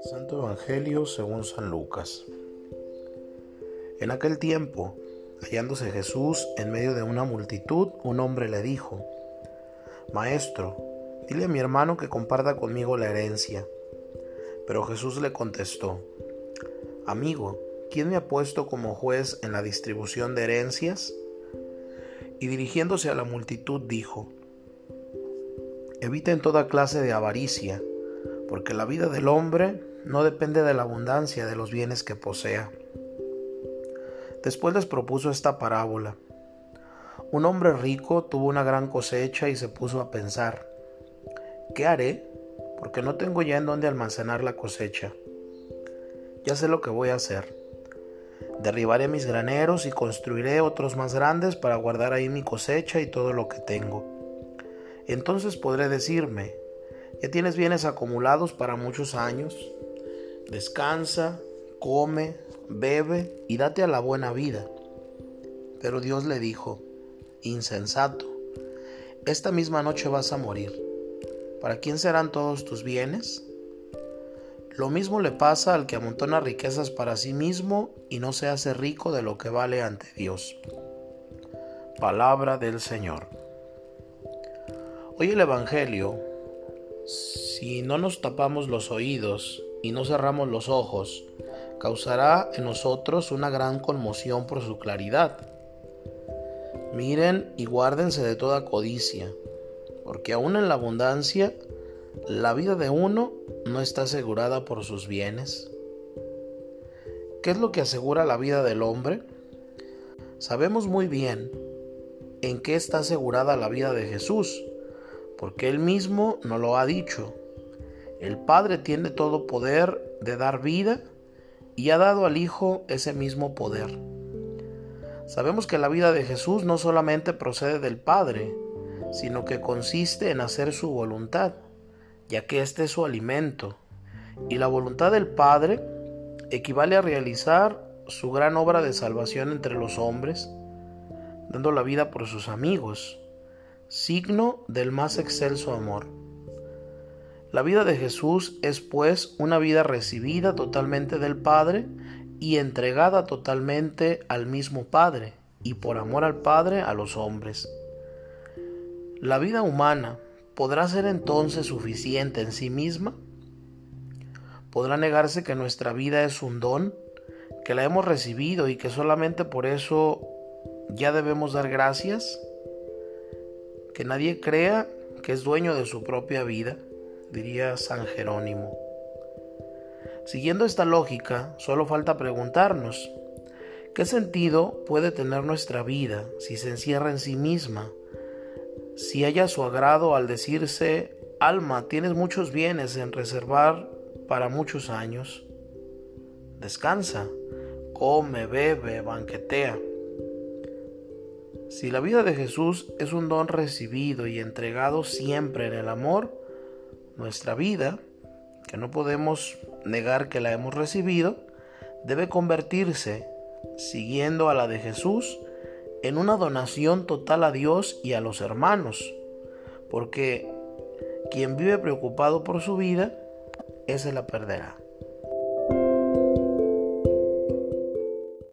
Santo Evangelio según San Lucas. En aquel tiempo, hallándose Jesús en medio de una multitud, un hombre le dijo, Maestro, dile a mi hermano que comparta conmigo la herencia. Pero Jesús le contestó, Amigo, ¿quién me ha puesto como juez en la distribución de herencias? Y dirigiéndose a la multitud dijo, Eviten toda clase de avaricia, porque la vida del hombre no depende de la abundancia de los bienes que posea. Después les propuso esta parábola. Un hombre rico tuvo una gran cosecha y se puso a pensar, ¿qué haré? Porque no tengo ya en dónde almacenar la cosecha. Ya sé lo que voy a hacer. Derribaré mis graneros y construiré otros más grandes para guardar ahí mi cosecha y todo lo que tengo. Entonces podré decirme, ya tienes bienes acumulados para muchos años. Descansa, come, bebe y date a la buena vida. Pero Dios le dijo, insensato, esta misma noche vas a morir. ¿Para quién serán todos tus bienes? Lo mismo le pasa al que amontona riquezas para sí mismo y no se hace rico de lo que vale ante Dios. Palabra del Señor. Hoy el Evangelio, si no nos tapamos los oídos y no cerramos los ojos, causará en nosotros una gran conmoción por su claridad. Miren y guárdense de toda codicia, porque aún en la abundancia, la vida de uno no está asegurada por sus bienes. ¿Qué es lo que asegura la vida del hombre? Sabemos muy bien en qué está asegurada la vida de Jesús, porque Él mismo nos lo ha dicho. El Padre tiene todo poder de dar vida y ha dado al Hijo ese mismo poder. Sabemos que la vida de Jesús no solamente procede del Padre, sino que consiste en hacer su voluntad ya que este es su alimento, y la voluntad del Padre equivale a realizar su gran obra de salvación entre los hombres, dando la vida por sus amigos, signo del más excelso amor. La vida de Jesús es pues una vida recibida totalmente del Padre y entregada totalmente al mismo Padre y por amor al Padre a los hombres. La vida humana, ¿podrá ser entonces suficiente en sí misma? ¿Podrá negarse que nuestra vida es un don, que la hemos recibido y que solamente por eso ya debemos dar gracias? Que nadie crea que es dueño de su propia vida, diría San Jerónimo. Siguiendo esta lógica, solo falta preguntarnos, ¿qué sentido puede tener nuestra vida si se encierra en sí misma? si haya su agrado al decirse, alma, tienes muchos bienes en reservar para muchos años. Descansa, come, bebe, banquetea. Si la vida de Jesús es un don recibido y entregado siempre en el amor, nuestra vida, que no podemos negar que la hemos recibido, debe convertirse, siguiendo a la de Jesús, en una donación total a Dios y a los hermanos, porque quien vive preocupado por su vida, ese la perderá.